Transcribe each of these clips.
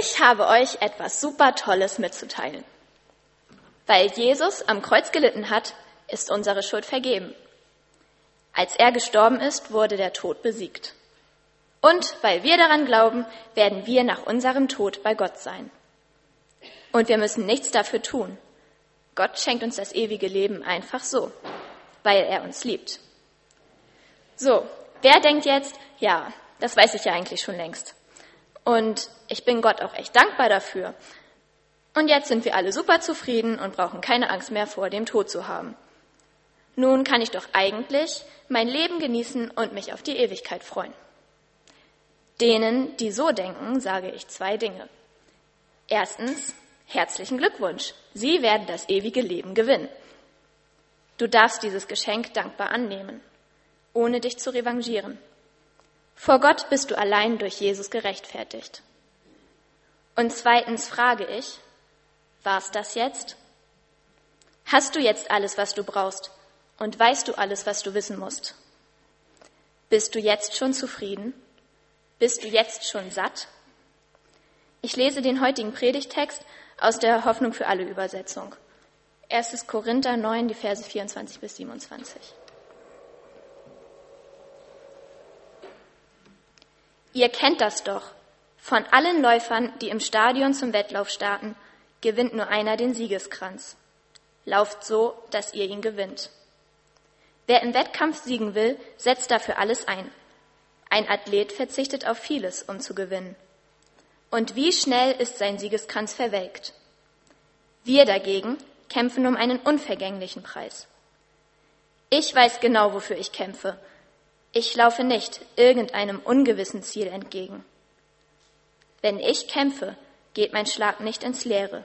Ich habe euch etwas super Tolles mitzuteilen. Weil Jesus am Kreuz gelitten hat, ist unsere Schuld vergeben. Als er gestorben ist, wurde der Tod besiegt. Und weil wir daran glauben, werden wir nach unserem Tod bei Gott sein. Und wir müssen nichts dafür tun. Gott schenkt uns das ewige Leben einfach so, weil er uns liebt. So, wer denkt jetzt, ja, das weiß ich ja eigentlich schon längst. Und ich bin Gott auch echt dankbar dafür. Und jetzt sind wir alle super zufrieden und brauchen keine Angst mehr vor dem Tod zu haben. Nun kann ich doch eigentlich mein Leben genießen und mich auf die Ewigkeit freuen. Denen, die so denken, sage ich zwei Dinge. Erstens, herzlichen Glückwunsch. Sie werden das ewige Leben gewinnen. Du darfst dieses Geschenk dankbar annehmen, ohne dich zu revanchieren. Vor Gott bist du allein durch Jesus gerechtfertigt. Und zweitens frage ich, war's das jetzt? Hast du jetzt alles, was du brauchst? Und weißt du alles, was du wissen musst? Bist du jetzt schon zufrieden? Bist du jetzt schon satt? Ich lese den heutigen Predigtext aus der Hoffnung für alle Übersetzung. 1. Korinther 9, die Verse 24 bis 27. Ihr kennt das doch. Von allen Läufern, die im Stadion zum Wettlauf starten, gewinnt nur einer den Siegeskranz. Lauft so, dass ihr ihn gewinnt. Wer im Wettkampf siegen will, setzt dafür alles ein. Ein Athlet verzichtet auf vieles, um zu gewinnen. Und wie schnell ist sein Siegeskranz verwelkt? Wir dagegen kämpfen um einen unvergänglichen Preis. Ich weiß genau, wofür ich kämpfe ich laufe nicht irgendeinem ungewissen Ziel entgegen. Wenn ich kämpfe, geht mein Schlag nicht ins Leere.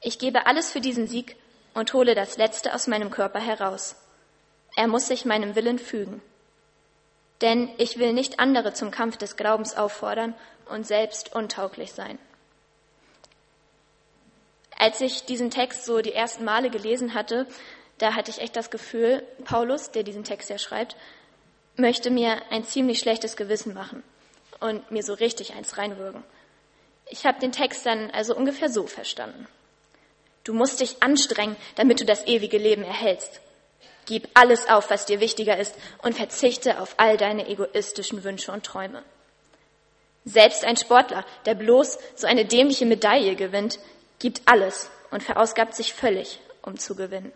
Ich gebe alles für diesen Sieg und hole das Letzte aus meinem Körper heraus. Er muss sich meinem Willen fügen. Denn ich will nicht andere zum Kampf des Glaubens auffordern und selbst untauglich sein. Als ich diesen Text so die ersten Male gelesen hatte, da hatte ich echt das Gefühl, Paulus, der diesen Text ja schreibt, möchte mir ein ziemlich schlechtes Gewissen machen und mir so richtig eins reinwürgen. Ich habe den Text dann also ungefähr so verstanden. Du musst dich anstrengen, damit du das ewige Leben erhältst. Gib alles auf, was dir wichtiger ist, und verzichte auf all deine egoistischen Wünsche und Träume. Selbst ein Sportler, der bloß so eine dämliche Medaille gewinnt, gibt alles und verausgabt sich völlig, um zu gewinnen.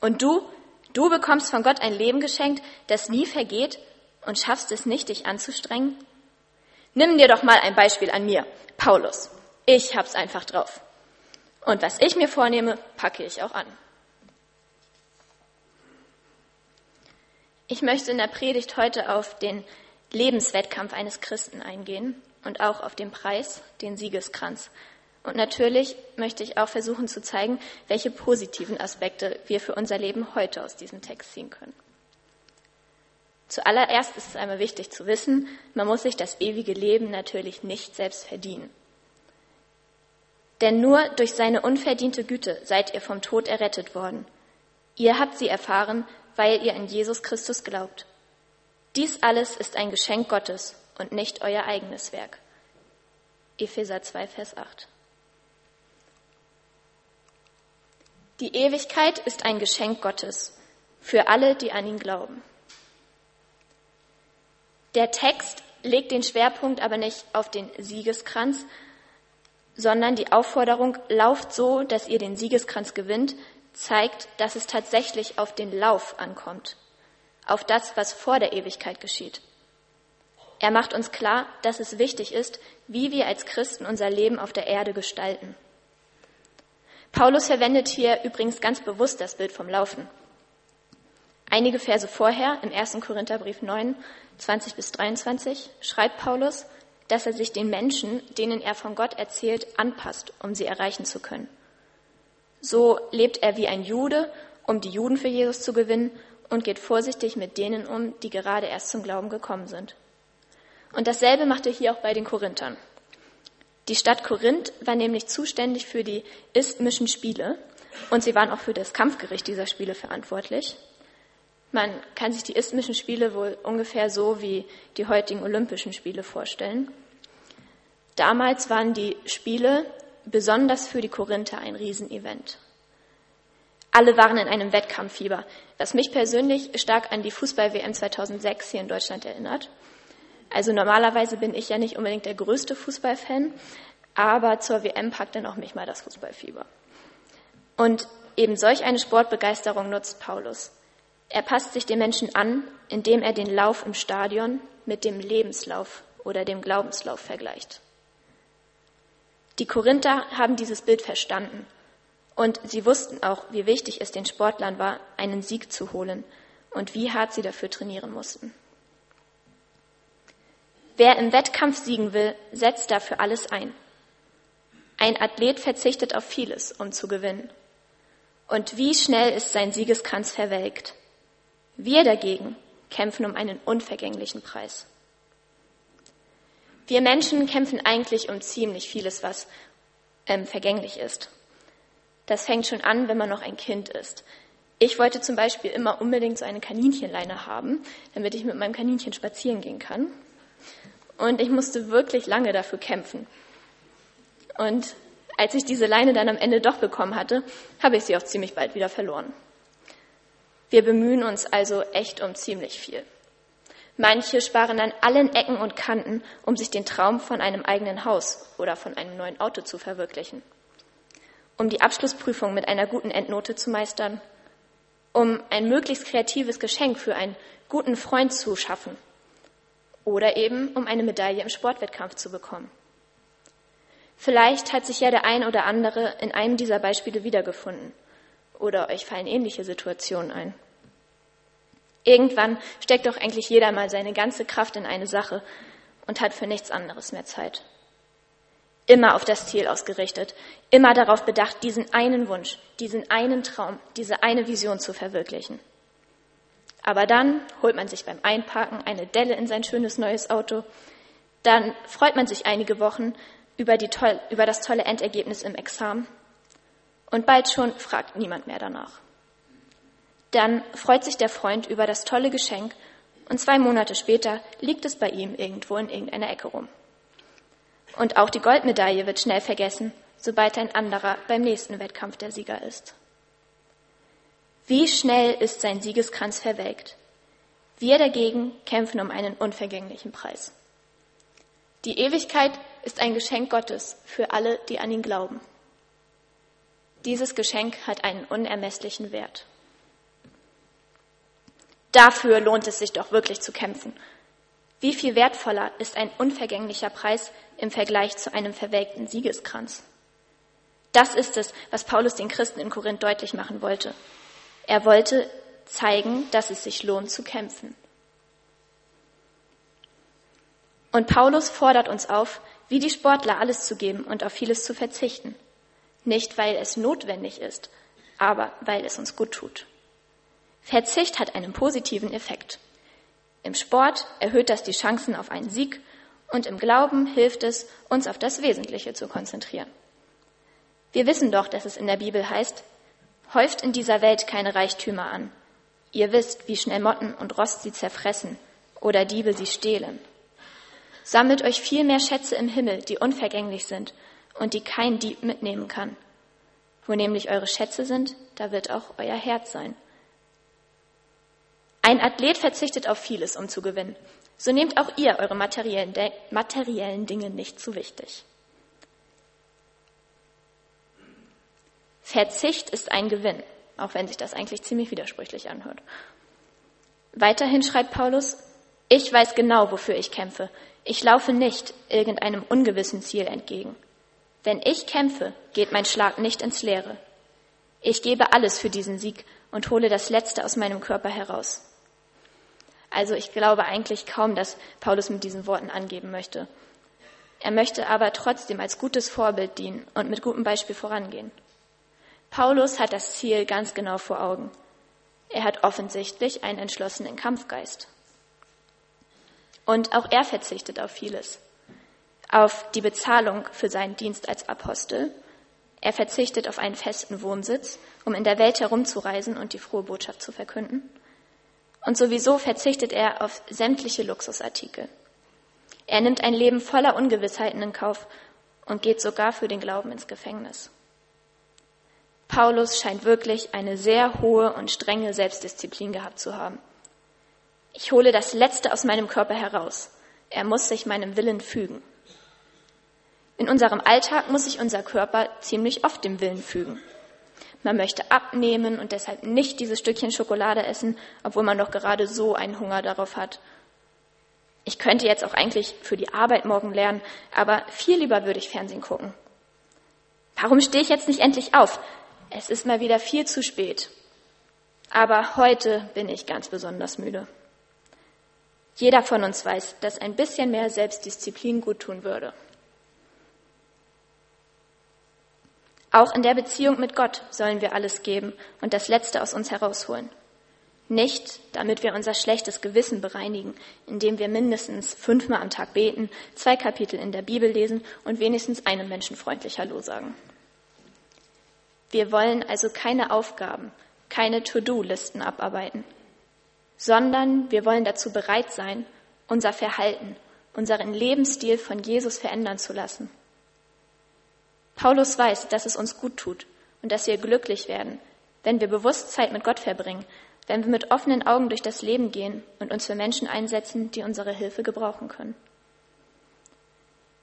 Und du Du bekommst von Gott ein Leben geschenkt, das nie vergeht und schaffst es nicht, dich anzustrengen? Nimm dir doch mal ein Beispiel an mir, Paulus. Ich hab's einfach drauf. Und was ich mir vornehme, packe ich auch an. Ich möchte in der Predigt heute auf den Lebenswettkampf eines Christen eingehen und auch auf den Preis, den Siegeskranz, und natürlich möchte ich auch versuchen zu zeigen, welche positiven Aspekte wir für unser Leben heute aus diesem Text ziehen können. Zuallererst ist es einmal wichtig zu wissen, man muss sich das ewige Leben natürlich nicht selbst verdienen. Denn nur durch seine unverdiente Güte seid ihr vom Tod errettet worden. Ihr habt sie erfahren, weil ihr an Jesus Christus glaubt. Dies alles ist ein Geschenk Gottes und nicht euer eigenes Werk. Epheser 2, Vers 8. Die Ewigkeit ist ein Geschenk Gottes für alle, die an ihn glauben. Der Text legt den Schwerpunkt aber nicht auf den Siegeskranz, sondern die Aufforderung, lauft so, dass ihr den Siegeskranz gewinnt, zeigt, dass es tatsächlich auf den Lauf ankommt, auf das, was vor der Ewigkeit geschieht. Er macht uns klar, dass es wichtig ist, wie wir als Christen unser Leben auf der Erde gestalten. Paulus verwendet hier übrigens ganz bewusst das Bild vom Laufen. Einige Verse vorher, im 1. Korintherbrief 9, 20 bis 23, schreibt Paulus, dass er sich den Menschen, denen er von Gott erzählt, anpasst, um sie erreichen zu können. So lebt er wie ein Jude, um die Juden für Jesus zu gewinnen und geht vorsichtig mit denen um, die gerade erst zum Glauben gekommen sind. Und dasselbe macht er hier auch bei den Korinthern. Die Stadt Korinth war nämlich zuständig für die isthmischen Spiele und sie waren auch für das Kampfgericht dieser Spiele verantwortlich. Man kann sich die isthmischen Spiele wohl ungefähr so wie die heutigen Olympischen Spiele vorstellen. damals waren die Spiele besonders für die Korinther ein Riesenevent. Alle waren in einem Wettkampffieber, was mich persönlich stark an die Fußball-WM 2006 hier in Deutschland erinnert. Also normalerweise bin ich ja nicht unbedingt der größte Fußballfan, aber zur WM packt dann auch mich mal das Fußballfieber. Und eben solch eine Sportbegeisterung nutzt Paulus. Er passt sich den Menschen an, indem er den Lauf im Stadion mit dem Lebenslauf oder dem Glaubenslauf vergleicht. Die Korinther haben dieses Bild verstanden und sie wussten auch, wie wichtig es den Sportlern war, einen Sieg zu holen und wie hart sie dafür trainieren mussten. Wer im Wettkampf siegen will, setzt dafür alles ein. Ein Athlet verzichtet auf vieles, um zu gewinnen. Und wie schnell ist sein Siegeskranz verwelkt. Wir dagegen kämpfen um einen unvergänglichen Preis. Wir Menschen kämpfen eigentlich um ziemlich vieles, was ähm, vergänglich ist. Das fängt schon an, wenn man noch ein Kind ist. Ich wollte zum Beispiel immer unbedingt so eine Kaninchenleine haben, damit ich mit meinem Kaninchen spazieren gehen kann. Und ich musste wirklich lange dafür kämpfen. Und als ich diese Leine dann am Ende doch bekommen hatte, habe ich sie auch ziemlich bald wieder verloren. Wir bemühen uns also echt um ziemlich viel. Manche sparen an allen Ecken und Kanten, um sich den Traum von einem eigenen Haus oder von einem neuen Auto zu verwirklichen. Um die Abschlussprüfung mit einer guten Endnote zu meistern. Um ein möglichst kreatives Geschenk für einen guten Freund zu schaffen. Oder eben um eine Medaille im Sportwettkampf zu bekommen. Vielleicht hat sich ja der ein oder andere in einem dieser Beispiele wiedergefunden. Oder euch fallen ähnliche Situationen ein. Irgendwann steckt doch eigentlich jeder mal seine ganze Kraft in eine Sache und hat für nichts anderes mehr Zeit. Immer auf das Ziel ausgerichtet, immer darauf bedacht, diesen einen Wunsch, diesen einen Traum, diese eine Vision zu verwirklichen. Aber dann holt man sich beim Einparken eine Delle in sein schönes neues Auto, dann freut man sich einige Wochen, über, toll, über das tolle Endergebnis im Examen. Und bald schon fragt niemand mehr danach. Dann freut sich der Freund über das tolle Geschenk und zwei Monate später liegt es bei ihm irgendwo in irgendeiner Ecke rum. Und auch die Goldmedaille wird schnell vergessen, sobald ein anderer beim nächsten Wettkampf der Sieger ist. Wie schnell ist sein Siegeskranz verwelkt? Wir dagegen kämpfen um einen unvergänglichen Preis. Die Ewigkeit ist ein Geschenk Gottes für alle, die an ihn glauben. Dieses Geschenk hat einen unermesslichen Wert. Dafür lohnt es sich doch wirklich zu kämpfen. Wie viel wertvoller ist ein unvergänglicher Preis im Vergleich zu einem verwelkten Siegeskranz? Das ist es, was Paulus den Christen in Korinth deutlich machen wollte. Er wollte zeigen, dass es sich lohnt zu kämpfen. Und Paulus fordert uns auf, wie die Sportler alles zu geben und auf vieles zu verzichten. Nicht, weil es notwendig ist, aber weil es uns gut tut. Verzicht hat einen positiven Effekt. Im Sport erhöht das die Chancen auf einen Sieg und im Glauben hilft es, uns auf das Wesentliche zu konzentrieren. Wir wissen doch, dass es in der Bibel heißt, häuft in dieser Welt keine Reichtümer an. Ihr wisst, wie schnell Motten und Rost sie zerfressen oder Diebe sie stehlen. Sammelt euch viel mehr Schätze im Himmel, die unvergänglich sind und die kein Dieb mitnehmen kann. Wo nämlich eure Schätze sind, da wird auch euer Herz sein. Ein Athlet verzichtet auf vieles, um zu gewinnen. So nehmt auch ihr eure materiellen, materiellen Dinge nicht zu wichtig. Verzicht ist ein Gewinn, auch wenn sich das eigentlich ziemlich widersprüchlich anhört. Weiterhin schreibt Paulus, ich weiß genau, wofür ich kämpfe. Ich laufe nicht irgendeinem ungewissen Ziel entgegen. Wenn ich kämpfe, geht mein Schlag nicht ins Leere. Ich gebe alles für diesen Sieg und hole das Letzte aus meinem Körper heraus. Also ich glaube eigentlich kaum, dass Paulus mit diesen Worten angeben möchte. Er möchte aber trotzdem als gutes Vorbild dienen und mit gutem Beispiel vorangehen. Paulus hat das Ziel ganz genau vor Augen. Er hat offensichtlich einen entschlossenen Kampfgeist. Und auch er verzichtet auf vieles. Auf die Bezahlung für seinen Dienst als Apostel. Er verzichtet auf einen festen Wohnsitz, um in der Welt herumzureisen und die frohe Botschaft zu verkünden. Und sowieso verzichtet er auf sämtliche Luxusartikel. Er nimmt ein Leben voller Ungewissheiten in Kauf und geht sogar für den Glauben ins Gefängnis. Paulus scheint wirklich eine sehr hohe und strenge Selbstdisziplin gehabt zu haben. Ich hole das Letzte aus meinem Körper heraus. Er muss sich meinem Willen fügen. In unserem Alltag muss sich unser Körper ziemlich oft dem Willen fügen. Man möchte abnehmen und deshalb nicht dieses Stückchen Schokolade essen, obwohl man doch gerade so einen Hunger darauf hat. Ich könnte jetzt auch eigentlich für die Arbeit morgen lernen, aber viel lieber würde ich Fernsehen gucken. Warum stehe ich jetzt nicht endlich auf? Es ist mal wieder viel zu spät. Aber heute bin ich ganz besonders müde. Jeder von uns weiß, dass ein bisschen mehr Selbstdisziplin gut tun würde. Auch in der Beziehung mit Gott sollen wir alles geben und das Letzte aus uns herausholen. Nicht, damit wir unser schlechtes Gewissen bereinigen, indem wir mindestens fünfmal am Tag beten, zwei Kapitel in der Bibel lesen und wenigstens einem Menschen freundlich Hallo sagen. Wir wollen also keine Aufgaben, keine To-Do-Listen abarbeiten, sondern wir wollen dazu bereit sein, unser Verhalten, unseren Lebensstil von Jesus verändern zu lassen. Paulus weiß, dass es uns gut tut und dass wir glücklich werden, wenn wir bewusst Zeit mit Gott verbringen, wenn wir mit offenen Augen durch das Leben gehen und uns für Menschen einsetzen, die unsere Hilfe gebrauchen können.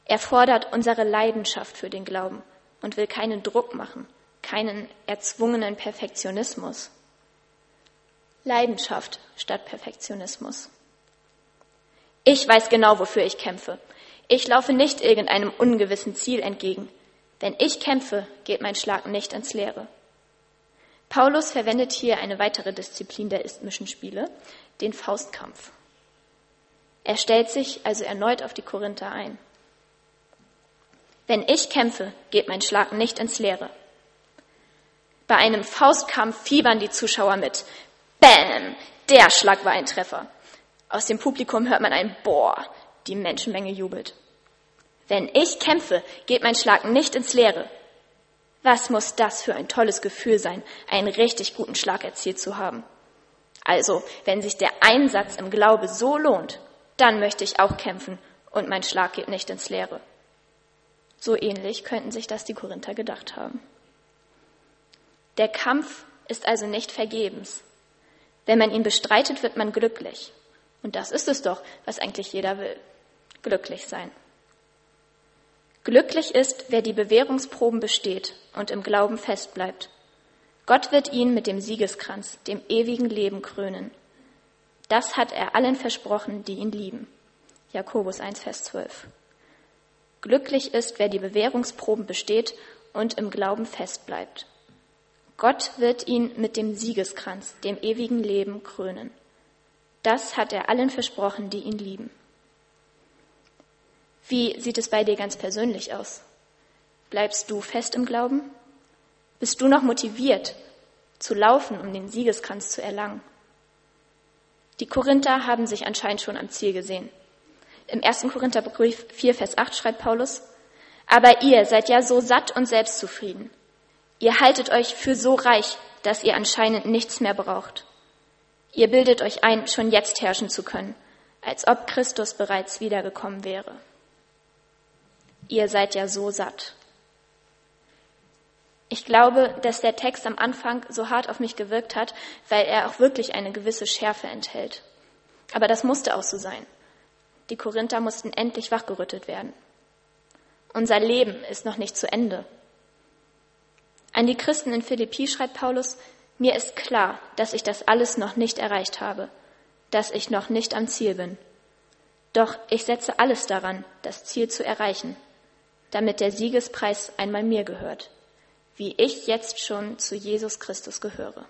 Er fordert unsere Leidenschaft für den Glauben und will keinen Druck machen, keinen erzwungenen Perfektionismus. Leidenschaft statt Perfektionismus. Ich weiß genau, wofür ich kämpfe. Ich laufe nicht irgendeinem ungewissen Ziel entgegen. Wenn ich kämpfe, geht mein Schlag nicht ins Leere. Paulus verwendet hier eine weitere Disziplin der isthmischen Spiele, den Faustkampf. Er stellt sich also erneut auf die Korinther ein. Wenn ich kämpfe, geht mein Schlag nicht ins Leere. Bei einem Faustkampf fiebern die Zuschauer mit. Bäm! Der Schlag war ein Treffer. Aus dem Publikum hört man ein Boah. Die Menschenmenge jubelt. Wenn ich kämpfe, geht mein Schlag nicht ins Leere. Was muss das für ein tolles Gefühl sein, einen richtig guten Schlag erzielt zu haben? Also, wenn sich der Einsatz im Glaube so lohnt, dann möchte ich auch kämpfen und mein Schlag geht nicht ins Leere. So ähnlich könnten sich das die Korinther gedacht haben. Der Kampf ist also nicht vergebens. Wenn man ihn bestreitet, wird man glücklich. Und das ist es doch, was eigentlich jeder will. Glücklich sein. Glücklich ist, wer die Bewährungsproben besteht und im Glauben festbleibt. Gott wird ihn mit dem Siegeskranz, dem ewigen Leben krönen. Das hat er allen versprochen, die ihn lieben. Jakobus 1, Vers 12. Glücklich ist, wer die Bewährungsproben besteht und im Glauben festbleibt. Gott wird ihn mit dem Siegeskranz, dem ewigen Leben, krönen. Das hat er allen versprochen, die ihn lieben. Wie sieht es bei dir ganz persönlich aus? Bleibst du fest im Glauben? Bist du noch motiviert zu laufen, um den Siegeskranz zu erlangen? Die Korinther haben sich anscheinend schon am Ziel gesehen. Im 1. Korintherbrief 4, Vers 8 schreibt Paulus, aber ihr seid ja so satt und selbstzufrieden. Ihr haltet euch für so reich, dass ihr anscheinend nichts mehr braucht. Ihr bildet euch ein, schon jetzt herrschen zu können, als ob Christus bereits wiedergekommen wäre. Ihr seid ja so satt. Ich glaube, dass der Text am Anfang so hart auf mich gewirkt hat, weil er auch wirklich eine gewisse Schärfe enthält. Aber das musste auch so sein. Die Korinther mussten endlich wachgerüttelt werden. Unser Leben ist noch nicht zu Ende. An die Christen in Philippi schreibt Paulus, mir ist klar, dass ich das alles noch nicht erreicht habe, dass ich noch nicht am Ziel bin. Doch ich setze alles daran, das Ziel zu erreichen, damit der Siegespreis einmal mir gehört, wie ich jetzt schon zu Jesus Christus gehöre.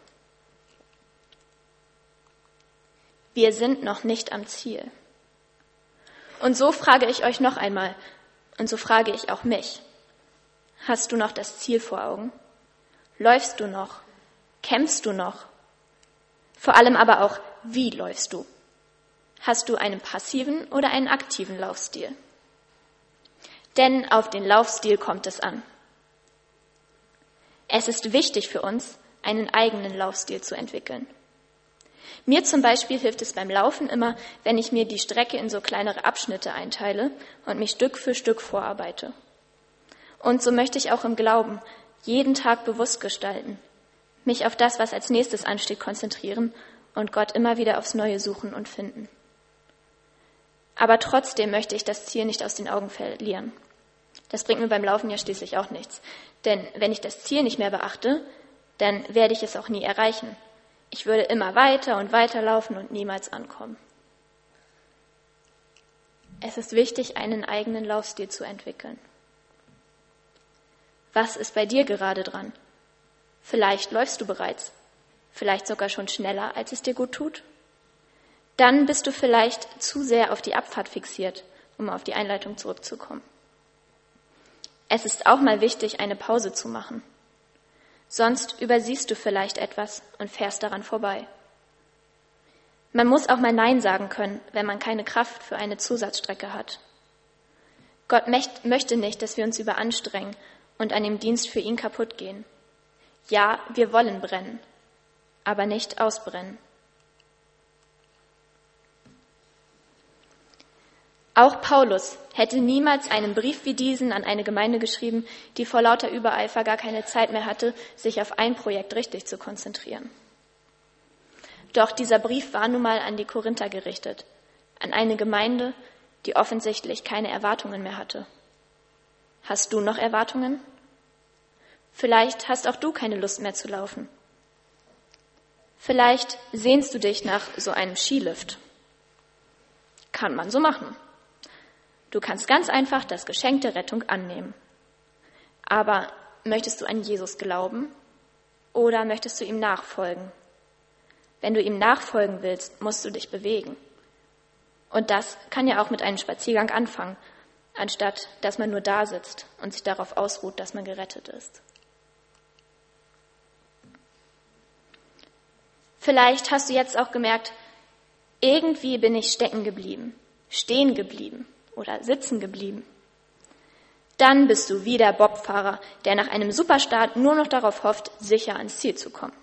Wir sind noch nicht am Ziel. Und so frage ich euch noch einmal, und so frage ich auch mich, hast du noch das Ziel vor Augen? Läufst du noch? Kämpfst du noch? Vor allem aber auch, wie läufst du? Hast du einen passiven oder einen aktiven Laufstil? Denn auf den Laufstil kommt es an. Es ist wichtig für uns, einen eigenen Laufstil zu entwickeln. Mir zum Beispiel hilft es beim Laufen immer, wenn ich mir die Strecke in so kleinere Abschnitte einteile und mich Stück für Stück vorarbeite. Und so möchte ich auch im Glauben jeden Tag bewusst gestalten, mich auf das, was als nächstes ansteht, konzentrieren und Gott immer wieder aufs Neue suchen und finden. Aber trotzdem möchte ich das Ziel nicht aus den Augen verlieren. Das bringt mir beim Laufen ja schließlich auch nichts. Denn wenn ich das Ziel nicht mehr beachte, dann werde ich es auch nie erreichen. Ich würde immer weiter und weiter laufen und niemals ankommen. Es ist wichtig, einen eigenen Laufstil zu entwickeln. Was ist bei dir gerade dran? Vielleicht läufst du bereits, vielleicht sogar schon schneller, als es dir gut tut. Dann bist du vielleicht zu sehr auf die Abfahrt fixiert, um auf die Einleitung zurückzukommen. Es ist auch mal wichtig, eine Pause zu machen. Sonst übersiehst du vielleicht etwas und fährst daran vorbei. Man muss auch mal Nein sagen können, wenn man keine Kraft für eine Zusatzstrecke hat. Gott möchte nicht, dass wir uns überanstrengen und an dem Dienst für ihn kaputt gehen. Ja, wir wollen brennen, aber nicht ausbrennen. Auch Paulus hätte niemals einen Brief wie diesen an eine Gemeinde geschrieben, die vor lauter Übereifer gar keine Zeit mehr hatte, sich auf ein Projekt richtig zu konzentrieren. Doch dieser Brief war nun mal an die Korinther gerichtet, an eine Gemeinde, die offensichtlich keine Erwartungen mehr hatte. Hast du noch Erwartungen? Vielleicht hast auch du keine Lust mehr zu laufen. Vielleicht sehnst du dich nach so einem Skilift. Kann man so machen. Du kannst ganz einfach das Geschenk der Rettung annehmen. Aber möchtest du an Jesus glauben oder möchtest du ihm nachfolgen? Wenn du ihm nachfolgen willst, musst du dich bewegen. Und das kann ja auch mit einem Spaziergang anfangen, anstatt dass man nur da sitzt und sich darauf ausruht, dass man gerettet ist. Vielleicht hast du jetzt auch gemerkt, irgendwie bin ich stecken geblieben, stehen geblieben oder sitzen geblieben. Dann bist du wie der Bobfahrer, der nach einem Superstart nur noch darauf hofft, sicher ans Ziel zu kommen.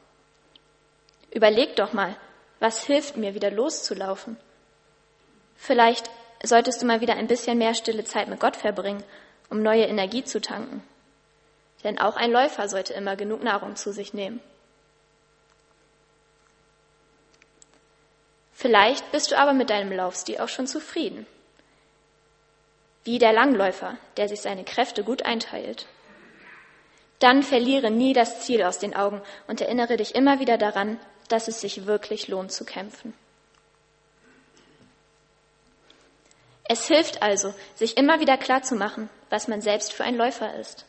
Überleg doch mal, was hilft mir, wieder loszulaufen? Vielleicht solltest du mal wieder ein bisschen mehr stille Zeit mit Gott verbringen, um neue Energie zu tanken. Denn auch ein Läufer sollte immer genug Nahrung zu sich nehmen. Vielleicht bist du aber mit deinem Laufstil auch schon zufrieden wie der Langläufer, der sich seine Kräfte gut einteilt. Dann verliere nie das Ziel aus den Augen und erinnere dich immer wieder daran, dass es sich wirklich lohnt zu kämpfen. Es hilft also, sich immer wieder klarzumachen, was man selbst für ein Läufer ist.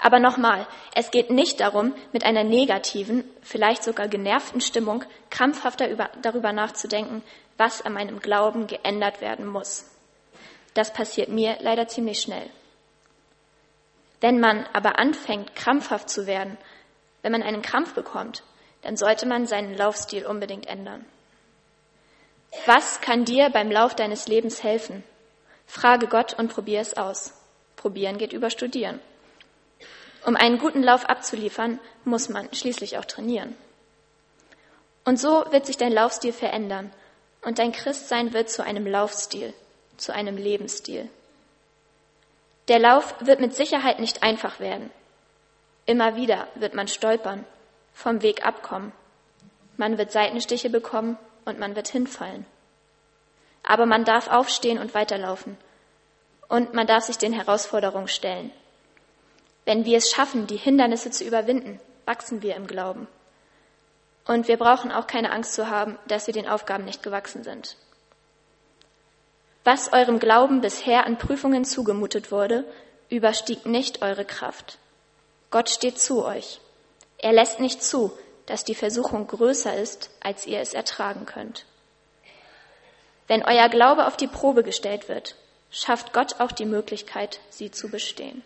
Aber nochmal, es geht nicht darum, mit einer negativen, vielleicht sogar genervten Stimmung krampfhafter darüber nachzudenken, was an meinem Glauben geändert werden muss. Das passiert mir leider ziemlich schnell. Wenn man aber anfängt, krampfhaft zu werden, wenn man einen Krampf bekommt, dann sollte man seinen Laufstil unbedingt ändern. Was kann dir beim Lauf deines Lebens helfen? Frage Gott und probier es aus. Probieren geht über Studieren. Um einen guten Lauf abzuliefern, muss man schließlich auch trainieren. Und so wird sich dein Laufstil verändern und dein Christsein wird zu einem Laufstil, zu einem Lebensstil. Der Lauf wird mit Sicherheit nicht einfach werden. Immer wieder wird man stolpern, vom Weg abkommen. Man wird Seitenstiche bekommen und man wird hinfallen. Aber man darf aufstehen und weiterlaufen. Und man darf sich den Herausforderungen stellen. Wenn wir es schaffen, die Hindernisse zu überwinden, wachsen wir im Glauben. Und wir brauchen auch keine Angst zu haben, dass wir den Aufgaben nicht gewachsen sind. Was eurem Glauben bisher an Prüfungen zugemutet wurde, überstieg nicht eure Kraft. Gott steht zu euch. Er lässt nicht zu, dass die Versuchung größer ist, als ihr es ertragen könnt. Wenn euer Glaube auf die Probe gestellt wird, schafft Gott auch die Möglichkeit, sie zu bestehen.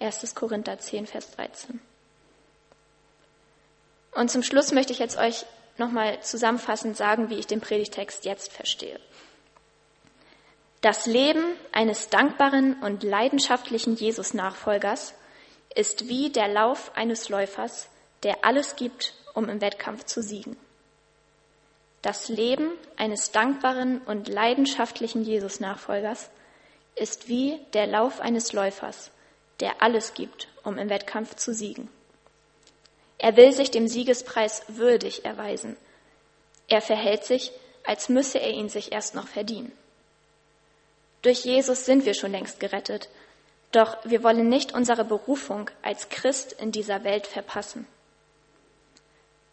1. Korinther 10, Vers 13. Und zum Schluss möchte ich jetzt euch nochmal zusammenfassend sagen, wie ich den Predigtext jetzt verstehe. Das Leben eines dankbaren und leidenschaftlichen Jesus-Nachfolgers ist wie der Lauf eines Läufers, der alles gibt, um im Wettkampf zu siegen. Das Leben eines dankbaren und leidenschaftlichen Jesus-Nachfolgers ist wie der Lauf eines Läufers, der alles gibt, um im Wettkampf zu siegen. Er will sich dem Siegespreis würdig erweisen. Er verhält sich, als müsse er ihn sich erst noch verdienen. Durch Jesus sind wir schon längst gerettet, doch wir wollen nicht unsere Berufung als Christ in dieser Welt verpassen.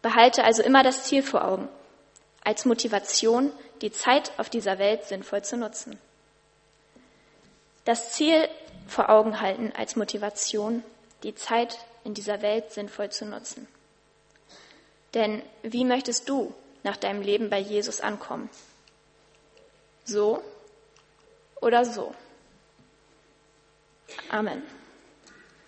Behalte also immer das Ziel vor Augen, als Motivation, die Zeit auf dieser Welt sinnvoll zu nutzen. Das Ziel vor Augen halten als Motivation, die Zeit in dieser Welt sinnvoll zu nutzen. Denn wie möchtest du nach deinem Leben bei Jesus ankommen? So oder so? Amen.